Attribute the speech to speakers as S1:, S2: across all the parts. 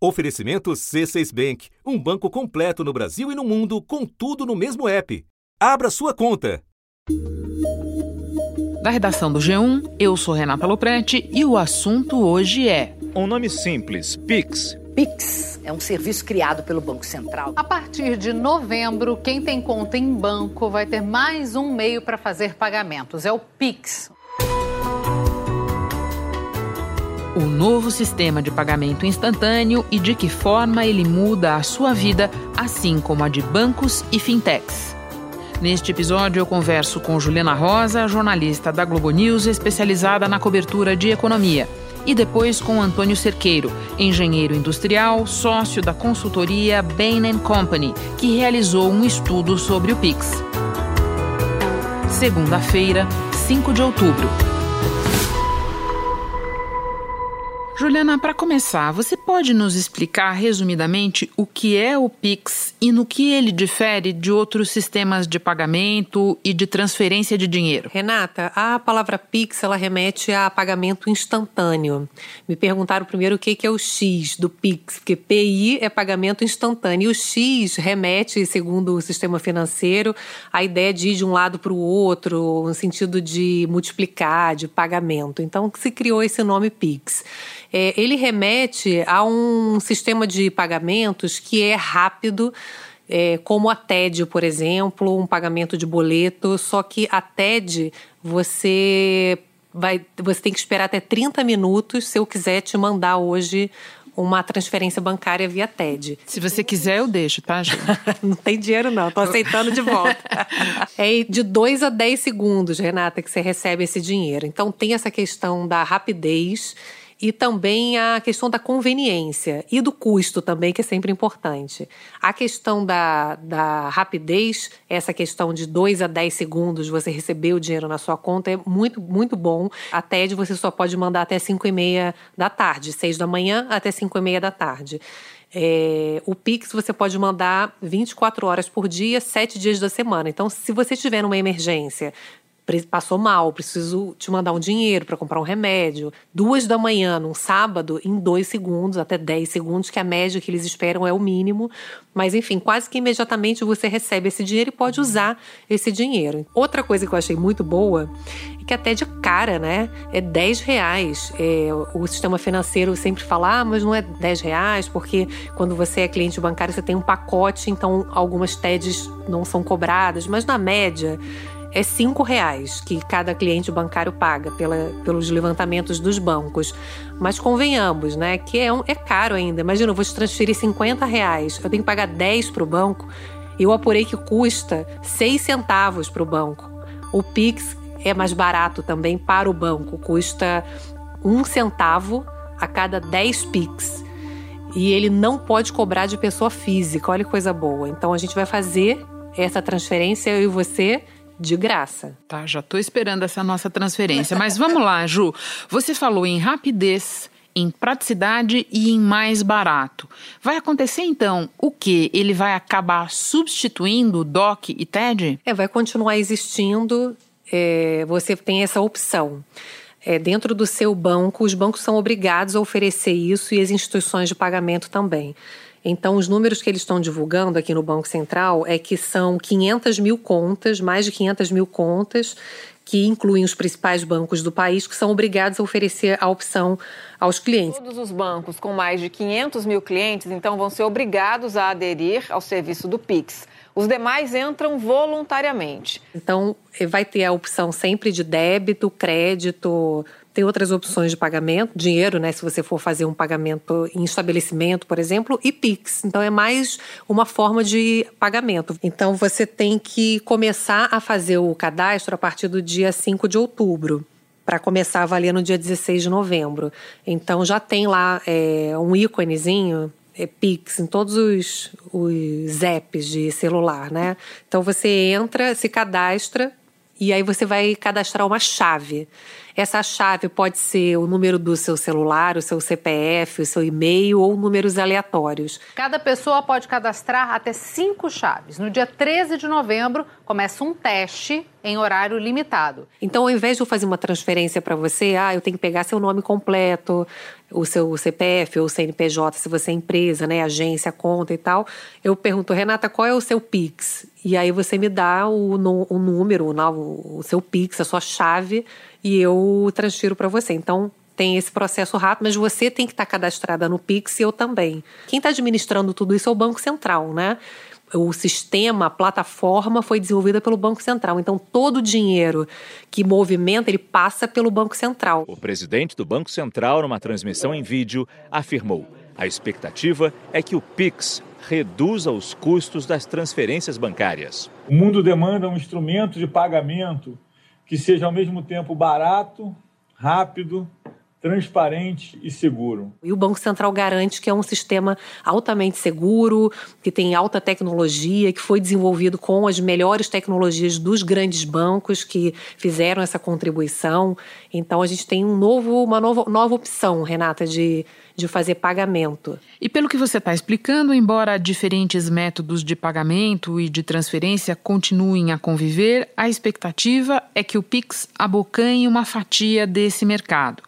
S1: Oferecimento C6 Bank, um banco completo no Brasil e no mundo, com tudo no mesmo app. Abra sua conta.
S2: Da redação do G1, eu sou Renata Loprete e o assunto hoje é.
S3: Um nome simples: Pix.
S4: Pix é um serviço criado pelo Banco Central.
S5: A partir de novembro, quem tem conta em banco vai ter mais um meio para fazer pagamentos: é o Pix.
S2: O novo sistema de pagamento instantâneo e de que forma ele muda a sua vida, assim como a de bancos e fintechs. Neste episódio, eu converso com Juliana Rosa, jornalista da Globo News especializada na cobertura de economia, e depois com Antônio Cerqueiro, engenheiro industrial, sócio da consultoria Bain Company, que realizou um estudo sobre o Pix. Segunda-feira, 5 de outubro. Juliana, para começar, você pode nos explicar resumidamente o que é o Pix e no que ele difere de outros sistemas de pagamento e de transferência de dinheiro?
S6: Renata, a palavra Pix ela remete a pagamento instantâneo. Me perguntaram primeiro o que é o X do Pix, porque PI é pagamento instantâneo e o X remete, segundo o sistema financeiro, a ideia de ir de um lado para o outro, no sentido de multiplicar, de pagamento. Então se criou esse nome Pix é, ele remete a um sistema de pagamentos que é rápido. É, como a TED, por exemplo, um pagamento de boleto, só que a TED você vai, você tem que esperar até 30 minutos se eu quiser te mandar hoje uma transferência bancária via TED.
S2: Se você quiser, eu deixo, tá, gente?
S6: não tem dinheiro, não. Tô aceitando de volta. é de 2 a 10 segundos, Renata, que você recebe esse dinheiro. Então tem essa questão da rapidez e também a questão da conveniência e do custo também, que é sempre importante. A questão da, da rapidez, essa questão de 2 a 10 segundos você receber o dinheiro na sua conta é muito, muito bom. A TED você só pode mandar até 5 e meia da tarde, 6 da manhã até 5 e meia da tarde. É, o Pix você pode mandar 24 horas por dia, 7 dias da semana. Então, se você tiver uma emergência, passou mal, preciso te mandar um dinheiro para comprar um remédio. Duas da manhã, num sábado, em dois segundos, até dez segundos, que a média que eles esperam é o mínimo. Mas, enfim, quase que imediatamente você recebe esse dinheiro e pode usar esse dinheiro. Outra coisa que eu achei muito boa é que até de cara, né? É 10 reais. É, o sistema financeiro sempre fala, ah, mas não é 10 reais, porque quando você é cliente bancário você tem um pacote, então algumas TEDs não são cobradas, mas na média é cinco reais que cada cliente bancário paga pela, pelos levantamentos dos bancos. Mas convenhamos, né, que é, um, é caro ainda. Imagina, eu vou te transferir 50 reais, eu tenho que pagar 10 para o banco. Eu apurei que custa 6 centavos para o banco. O Pix é mais barato também para o banco, custa um centavo a cada 10 Pix. E ele não pode cobrar de pessoa física, olha que coisa boa. Então a gente vai fazer essa transferência, eu e você, de graça.
S2: Tá, já estou esperando essa nossa transferência. Mas vamos lá, Ju. Você falou em rapidez, em praticidade e em mais barato. Vai acontecer então o que? Ele vai acabar substituindo DOC e TED?
S6: É, vai continuar existindo. É, você tem essa opção. É, dentro do seu banco, os bancos são obrigados a oferecer isso e as instituições de pagamento também. Então, os números que eles estão divulgando aqui no Banco Central é que são 500 mil contas, mais de 500 mil contas, que incluem os principais bancos do país, que são obrigados a oferecer a opção aos clientes.
S7: Todos os bancos com mais de 500 mil clientes, então, vão ser obrigados a aderir ao serviço do Pix. Os demais entram voluntariamente.
S6: Então, vai ter a opção sempre de débito, crédito, tem outras opções de pagamento, dinheiro, né? Se você for fazer um pagamento em estabelecimento, por exemplo, e Pix. Então é mais uma forma de pagamento. Então você tem que começar a fazer o cadastro a partir do dia 5 de outubro para começar a valer no dia 16 de novembro. Então já tem lá é, um íconezinho é, Pix em todos os, os apps de celular, né? Então você entra, se cadastra e aí você vai cadastrar uma chave. Essa chave pode ser o número do seu celular, o seu CPF, o seu e-mail ou números aleatórios.
S5: Cada pessoa pode cadastrar até cinco chaves. No dia 13 de novembro, começa um teste em horário limitado.
S6: Então, ao invés de eu fazer uma transferência para você, ah, eu tenho que pegar seu nome completo, o seu CPF ou CNPJ, se você é empresa, né, agência, conta e tal, eu pergunto, Renata, qual é o seu Pix? E aí você me dá o, o número, o, o seu Pix, a sua chave, e eu transfiro para você. Então, tem esse processo rápido, mas você tem que estar cadastrada no Pix e eu também. Quem está administrando tudo isso é o Banco Central, né? o sistema, a plataforma foi desenvolvida pelo Banco Central. Então, todo o dinheiro que movimenta, ele passa pelo Banco Central.
S3: O presidente do Banco Central, numa transmissão em vídeo, afirmou: a expectativa é que o Pix reduza os custos das transferências bancárias.
S8: O mundo demanda um instrumento de pagamento que seja ao mesmo tempo barato, rápido transparente e seguro.
S6: E o Banco Central garante que é um sistema altamente seguro, que tem alta tecnologia, que foi desenvolvido com as melhores tecnologias dos grandes bancos que fizeram essa contribuição. Então a gente tem um novo, uma nova, nova opção, Renata, de de fazer pagamento.
S2: E pelo que você está explicando, embora diferentes métodos de pagamento e de transferência continuem a conviver, a expectativa é que o Pix abocanhe uma fatia desse mercado.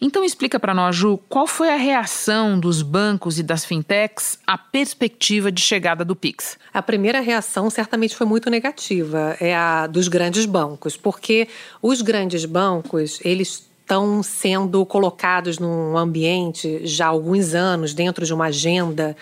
S2: Então explica para nós, Ju, qual foi a reação dos bancos e das fintechs à perspectiva de chegada do Pix?
S6: A primeira reação certamente foi muito negativa, é a dos grandes bancos, porque os grandes bancos, eles estão sendo colocados num ambiente já há alguns anos dentro de uma agenda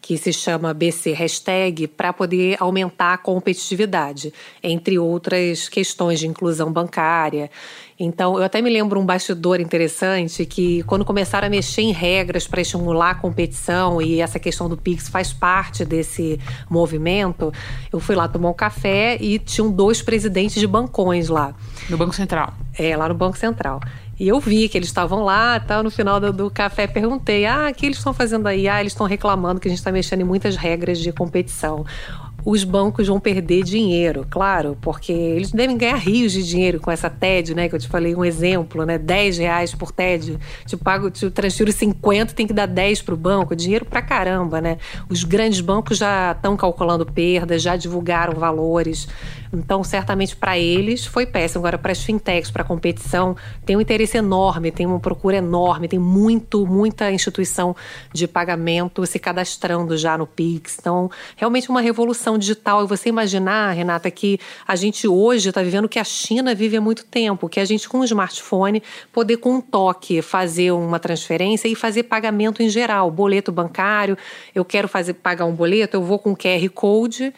S6: que se chama BC Hashtag, para poder aumentar a competitividade, entre outras questões de inclusão bancária. Então, eu até me lembro um bastidor interessante que, quando começaram a mexer em regras para estimular a competição, e essa questão do Pix faz parte desse movimento, eu fui lá tomar um café e tinham dois presidentes de bancões lá.
S2: No Banco Central?
S6: É, lá no Banco Central. E eu vi que eles estavam lá, tal, no final do, do café perguntei: "Ah, o que eles estão fazendo aí?" Ah, eles estão reclamando que a gente está mexendo em muitas regras de competição os bancos vão perder dinheiro, claro, porque eles devem ganhar rios de dinheiro com essa TED, né? Que eu te falei um exemplo, né? 10 reais por TED. Te pago, te transfiro 50, tem que dar 10 para o banco. Dinheiro pra caramba, né? Os grandes bancos já estão calculando perdas, já divulgaram valores. Então, certamente para eles foi péssimo. Agora, para as fintechs, para a competição, tem um interesse enorme, tem uma procura enorme, tem muito, muita instituição de pagamento se cadastrando já no Pix. Então, realmente uma revolução digital. E você imaginar, Renata, que a gente hoje está vivendo o que a China vive há muito tempo, que a gente com um smartphone poder com um toque fazer uma transferência e fazer pagamento em geral, boleto bancário. Eu quero fazer pagar um boleto, eu vou com QR Code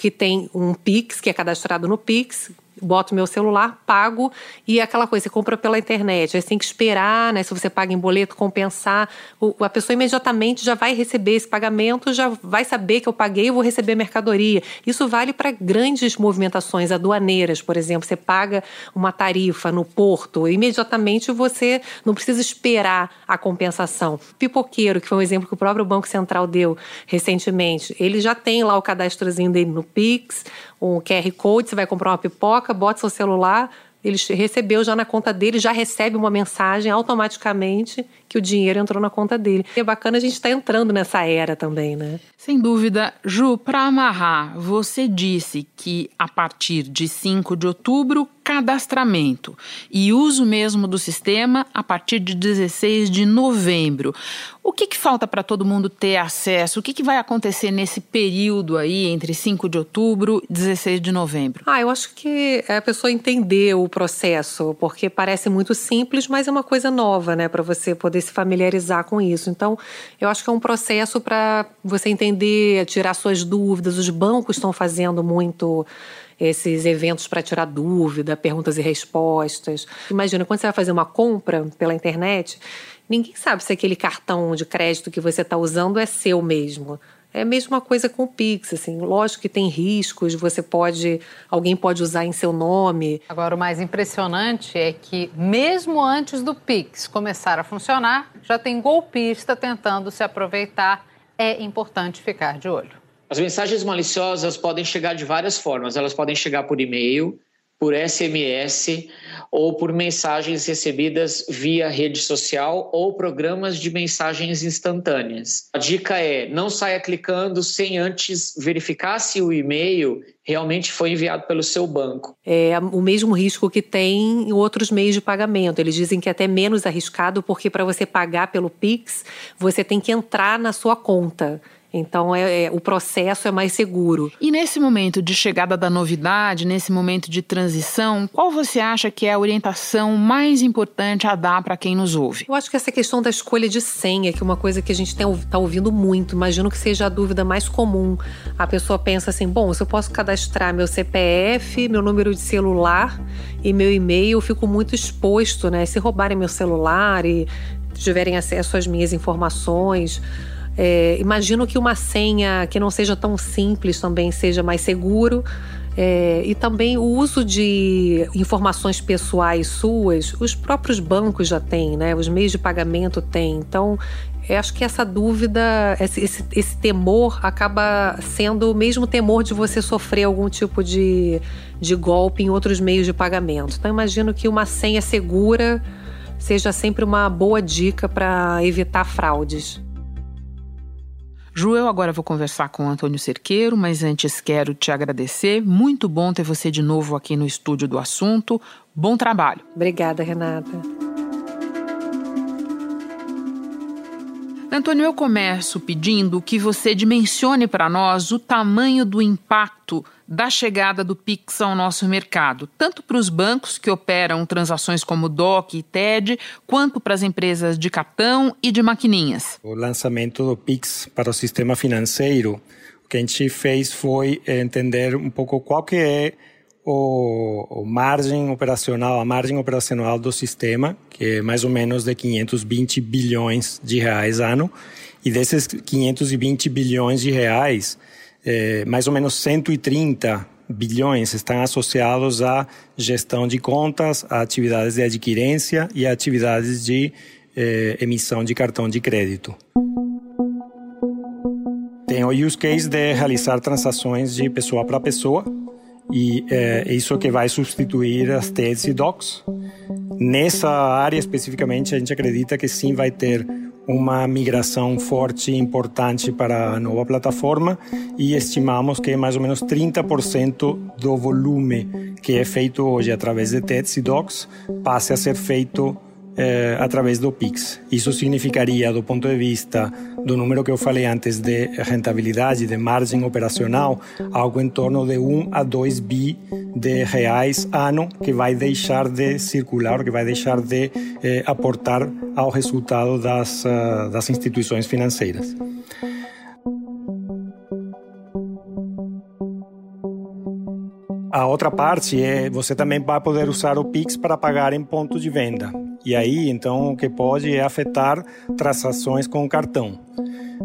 S6: que tem um Pix, que é cadastrado no Pix, boto meu celular, pago e é aquela coisa, você compra pela internet, aí você tem que esperar, né? Se você paga em boleto, compensar. O, a pessoa imediatamente já vai receber esse pagamento, já vai saber que eu paguei e vou receber mercadoria. Isso vale para grandes movimentações aduaneiras, por exemplo. Você paga uma tarifa no porto, imediatamente você não precisa esperar a compensação. Pipoqueiro, que foi um exemplo que o próprio Banco Central deu recentemente, ele já tem lá o cadastrozinho dele no Pix, um QR Code, você vai comprar uma pipoca, bota seu celular, ele recebeu já na conta dele, já recebe uma mensagem automaticamente que o dinheiro entrou na conta dele. E é bacana a gente estar tá entrando nessa era também, né?
S2: Sem dúvida. Ju, para amarrar, você disse que a partir de 5 de outubro, cadastramento e uso mesmo do sistema a partir de 16 de novembro. O que, que falta para todo mundo ter acesso? O que, que vai acontecer nesse período aí entre 5 de outubro e 16 de novembro?
S6: Ah, eu acho que é a pessoa entender o processo, porque parece muito simples, mas é uma coisa nova, né, para você poder se familiarizar com isso. Então, eu acho que é um processo para você entender, tirar suas dúvidas. Os bancos estão fazendo muito esses eventos para tirar dúvida, perguntas e respostas. Imagina, quando você vai fazer uma compra pela internet, ninguém sabe se aquele cartão de crédito que você está usando é seu mesmo. É a mesma coisa com o Pix, assim. Lógico que tem riscos, você pode. alguém pode usar em seu nome.
S5: Agora, o mais impressionante é que, mesmo antes do Pix começar a funcionar, já tem golpista tentando se aproveitar. É importante ficar de olho.
S9: As mensagens maliciosas podem chegar de várias formas. Elas podem chegar por e-mail, por SMS ou por mensagens recebidas via rede social ou programas de mensagens instantâneas. A dica é: não saia clicando sem antes verificar se o e-mail realmente foi enviado pelo seu banco.
S6: É o mesmo risco que tem em outros meios de pagamento. Eles dizem que é até menos arriscado porque para você pagar pelo Pix, você tem que entrar na sua conta. Então, é, é, o processo é mais seguro.
S2: E nesse momento de chegada da novidade, nesse momento de transição, qual você acha que é a orientação mais importante a dar para quem nos ouve?
S6: Eu acho que essa questão da escolha de senha, que é uma coisa que a gente está ouvindo muito, imagino que seja a dúvida mais comum. A pessoa pensa assim: bom, se eu posso cadastrar meu CPF, meu número de celular e meu e-mail, eu fico muito exposto, né? Se roubarem meu celular e tiverem acesso às minhas informações. É, imagino que uma senha que não seja tão simples também seja mais seguro. É, e também o uso de informações pessoais suas, os próprios bancos já têm, né? Os meios de pagamento têm. Então, eu acho que essa dúvida, esse, esse, esse, temor acaba sendo o mesmo temor de você sofrer algum tipo de, de golpe em outros meios de pagamento. Então, imagino que uma senha segura seja sempre uma boa dica para evitar fraudes.
S2: Ju, eu agora vou conversar com o Antônio Cerqueiro, mas antes quero te agradecer. Muito bom ter você de novo aqui no estúdio do assunto. Bom trabalho.
S6: Obrigada, Renata.
S2: Antônio, eu começo pedindo que você dimensione para nós o tamanho do impacto da chegada do Pix ao nosso mercado, tanto para os bancos que operam transações como DOC e TED, quanto para as empresas de cartão e de maquininhas.
S10: O lançamento do Pix para o sistema financeiro, o que a gente fez foi entender um pouco qual que é o, o margem operacional, a margem operacional do sistema, que é mais ou menos de 520 bilhões de reais ano, e desses 520 bilhões de reais, é, mais ou menos 130 bilhões estão associados à gestão de contas, a atividades de adquirência e a atividades de eh, emissão de cartão de crédito. Tem o use case de realizar transações de pessoa para pessoa e é isso que vai substituir as TEDs e DOCs. Nessa área especificamente, a gente acredita que sim vai ter uma migração forte e importante para a nova plataforma e estimamos que mais ou menos 30% do volume que é feito hoje através de TEDs e DOCs passe a ser feito eh, através do Pix. Isso significaria, do ponto de vista do número que eu falei antes de rentabilidade, de margem operacional, algo em torno de 1 a 2 bi de reais ano que vai deixar de circular, que vai deixar de eh, aportar ao resultado das, uh, das instituições financeiras. A outra parte é você também vai poder usar o Pix para pagar em ponto de venda. E aí, então, o que pode é afetar transações com cartão.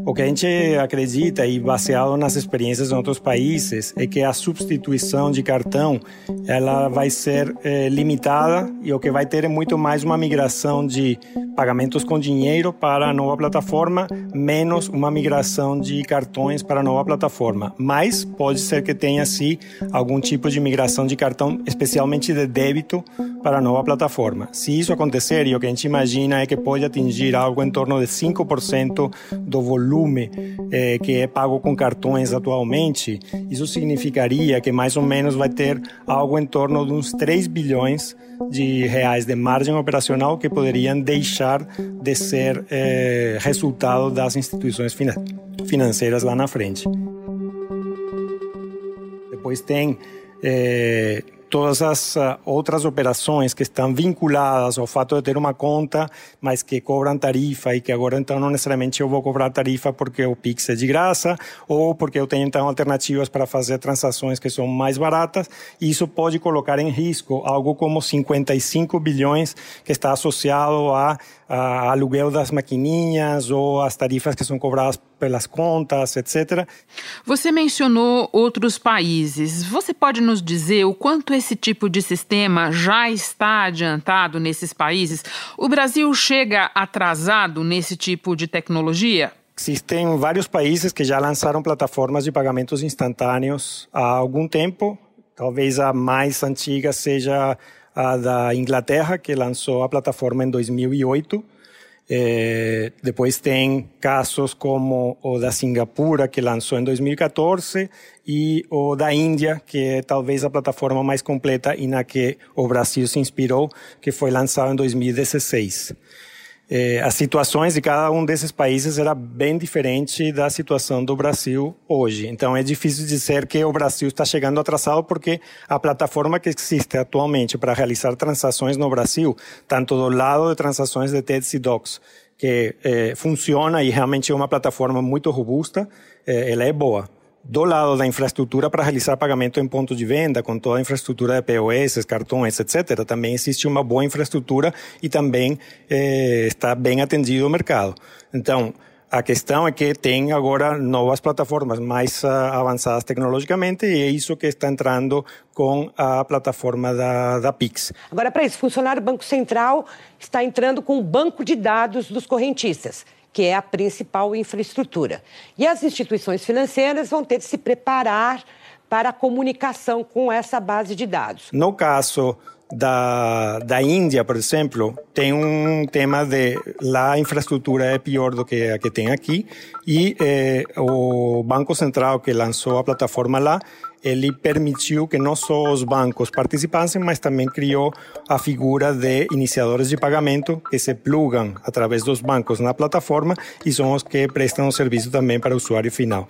S10: O que a gente acredita e baseado nas experiências em outros países é que a substituição de cartão ela vai ser é, limitada e o que vai ter é muito mais uma migração de pagamentos com dinheiro para a nova plataforma, menos uma migração de cartões para a nova plataforma. Mas pode ser que tenha sim algum tipo de migração de cartão, especialmente de débito, para a nova plataforma. Se isso acontecer, e o que a gente imagina é que pode atingir algo em torno de 5% do volume eh, que é pago com cartões atualmente, isso significaria que mais ou menos vai ter algo em torno de uns 3 bilhões de reais de margem operacional que poderiam deixar de ser eh, resultado das instituições financeiras lá na frente. Depois tem eh, todas as uh, outras operações que estão vinculadas ao fato de ter uma conta, mas que cobram tarifa e que agora então não necessariamente eu vou cobrar tarifa porque o Pix é de graça ou porque eu tenho então alternativas para fazer transações que são mais baratas. Isso pode colocar em risco algo como 55 bilhões que está associado a, a aluguel das maquininhas ou as tarifas que são cobradas pelas contas, etc.
S2: Você mencionou outros países. Você pode nos dizer o quanto esse tipo de sistema já está adiantado nesses países? O Brasil chega atrasado nesse tipo de tecnologia?
S10: Existem vários países que já lançaram plataformas de pagamentos instantâneos há algum tempo Talvez a mais antiga seja a da Inglaterra, que lançou a plataforma em 2008. É, depois tem casos como o da Singapura, que lançou em 2014, e o da Índia, que é talvez a plataforma mais completa e na que o Brasil se inspirou, que foi lançado em 2016 eh, as situações de cada um desses países era bem diferente da situação do Brasil hoje. Então é difícil dizer que o Brasil está chegando atrasado porque a plataforma que existe atualmente para realizar transações no Brasil, tanto do lado de transações de TEDs e DOCs, que eh, funciona e realmente é uma plataforma muito robusta, eh, ela é boa do lado da infraestrutura para realizar pagamento em pontos de venda, com toda a infraestrutura de POS, cartões, etc., também existe uma boa infraestrutura e também eh, está bem atendido o mercado. Então, a questão é que tem agora novas plataformas mais uh, avançadas tecnologicamente e é isso que está entrando com a plataforma da, da Pix.
S11: Agora, para isso funcionar, o Banco Central está entrando com o banco de dados dos correntistas que é a principal infraestrutura. E as instituições financeiras vão ter de se preparar para a comunicação com essa base de dados.
S10: No caso da, da Índia, por exemplo, tem um tema de lá a infraestrutura é pior do que a que tem aqui e eh, o Banco Central que lançou a plataforma lá ele permitiu que não só os bancos participassem, mas também criou a figura de iniciadores de pagamento que se plugam através dos bancos na plataforma e são os que prestam o serviço também para o usuário final.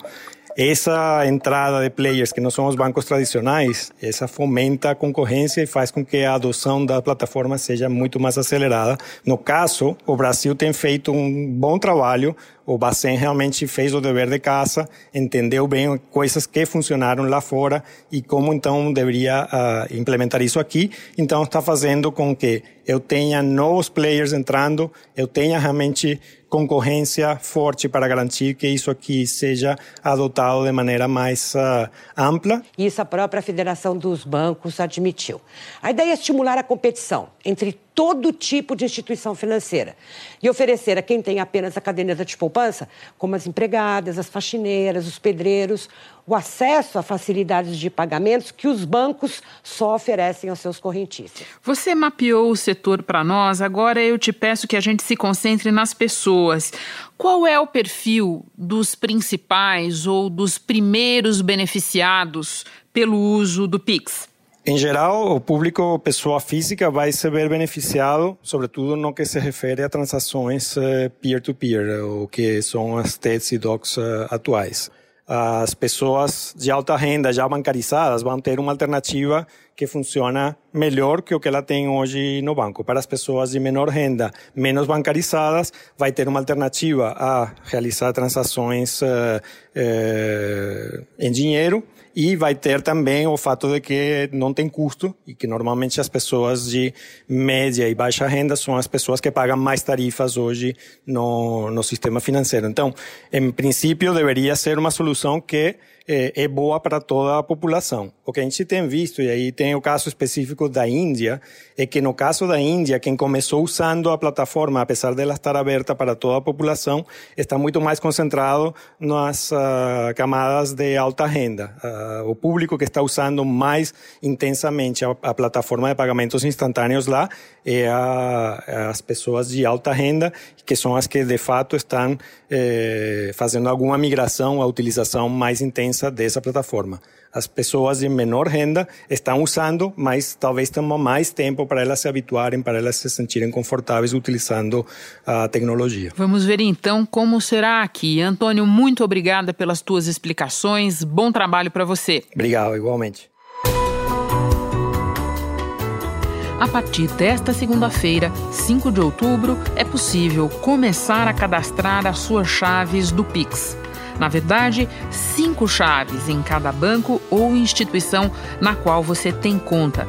S10: Essa entrada de players que não são os bancos tradicionais, essa fomenta a concorrência e faz com que a adoção da plataforma seja muito mais acelerada. No caso, o Brasil tem feito um bom trabalho o Bacen realmente fez o dever de casa, entendeu bem coisas que funcionaram lá fora e como então deveria uh, implementar isso aqui. Então está fazendo com que eu tenha novos players entrando, eu tenha realmente concorrência forte para garantir que isso aqui seja adotado de maneira mais uh, ampla.
S11: Isso a própria Federação dos Bancos admitiu. A ideia é estimular a competição entre todo tipo de instituição financeira e oferecer a quem tem apenas a caderneta de poupança, como as empregadas, as faxineiras, os pedreiros, o acesso a facilidades de pagamentos que os bancos só oferecem aos seus correntistas.
S2: Você mapeou o setor para nós, agora eu te peço que a gente se concentre nas pessoas. Qual é o perfil dos principais ou dos primeiros beneficiados pelo uso do Pix?
S10: Em geral, o público pessoa física vai se ver beneficiado, sobretudo no que se refere a transações eh, peer-to-peer, -peer, o que são as TEDs e DOCs eh, atuais. As pessoas de alta renda já bancarizadas vão ter uma alternativa que funciona melhor que o que ela tem hoje no banco. Para as pessoas de menor renda, menos bancarizadas, vai ter uma alternativa a realizar transações uh, em dinheiro e vai ter também o fato de que não tem custo e que normalmente as pessoas de média e baixa renda são as pessoas que pagam mais tarifas hoje no, no sistema financeiro. Então, em princípio, deveria ser uma solução que é, é boa para toda a população. O que a gente tem visto, e aí tem o caso específico da Índia, é que no caso da Índia, quem começou usando a plataforma, apesar dela estar aberta para toda a população, está muito mais concentrado nas uh, camadas de alta renda. Uh, o público que está usando mais intensamente a, a plataforma de pagamentos instantâneos lá é a, é as pessoas de alta renda, que são as que de fato estão eh, fazendo alguma migração à utilização mais intensa dessa plataforma. As pessoas de menor renda estão usando, mas talvez tenham mais tempo para elas se habituarem, para elas se sentirem confortáveis utilizando a tecnologia.
S2: Vamos ver então como será aqui. Antônio, muito obrigada pelas tuas explicações. Bom trabalho para você.
S10: Obrigado, igualmente.
S2: A partir desta segunda-feira, 5 de outubro, é possível começar a cadastrar as suas chaves do Pix. Na verdade, cinco chaves em cada banco ou instituição na qual você tem conta.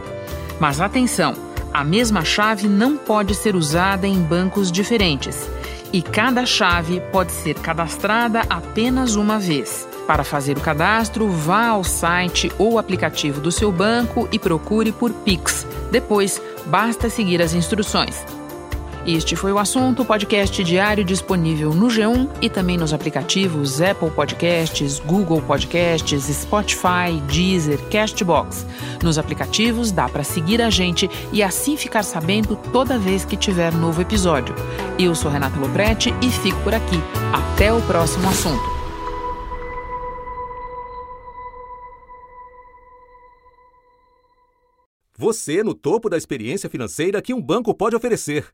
S2: Mas atenção, a mesma chave não pode ser usada em bancos diferentes e cada chave pode ser cadastrada apenas uma vez. Para fazer o cadastro, vá ao site ou aplicativo do seu banco e procure por Pix. Depois, basta seguir as instruções. Este foi o assunto, podcast diário disponível no G1 e também nos aplicativos Apple Podcasts, Google Podcasts, Spotify, Deezer, Castbox. Nos aplicativos dá para seguir a gente e assim ficar sabendo toda vez que tiver novo episódio. Eu sou Renata Loprete e fico por aqui. Até o próximo assunto.
S1: Você no topo da experiência financeira que um banco pode oferecer.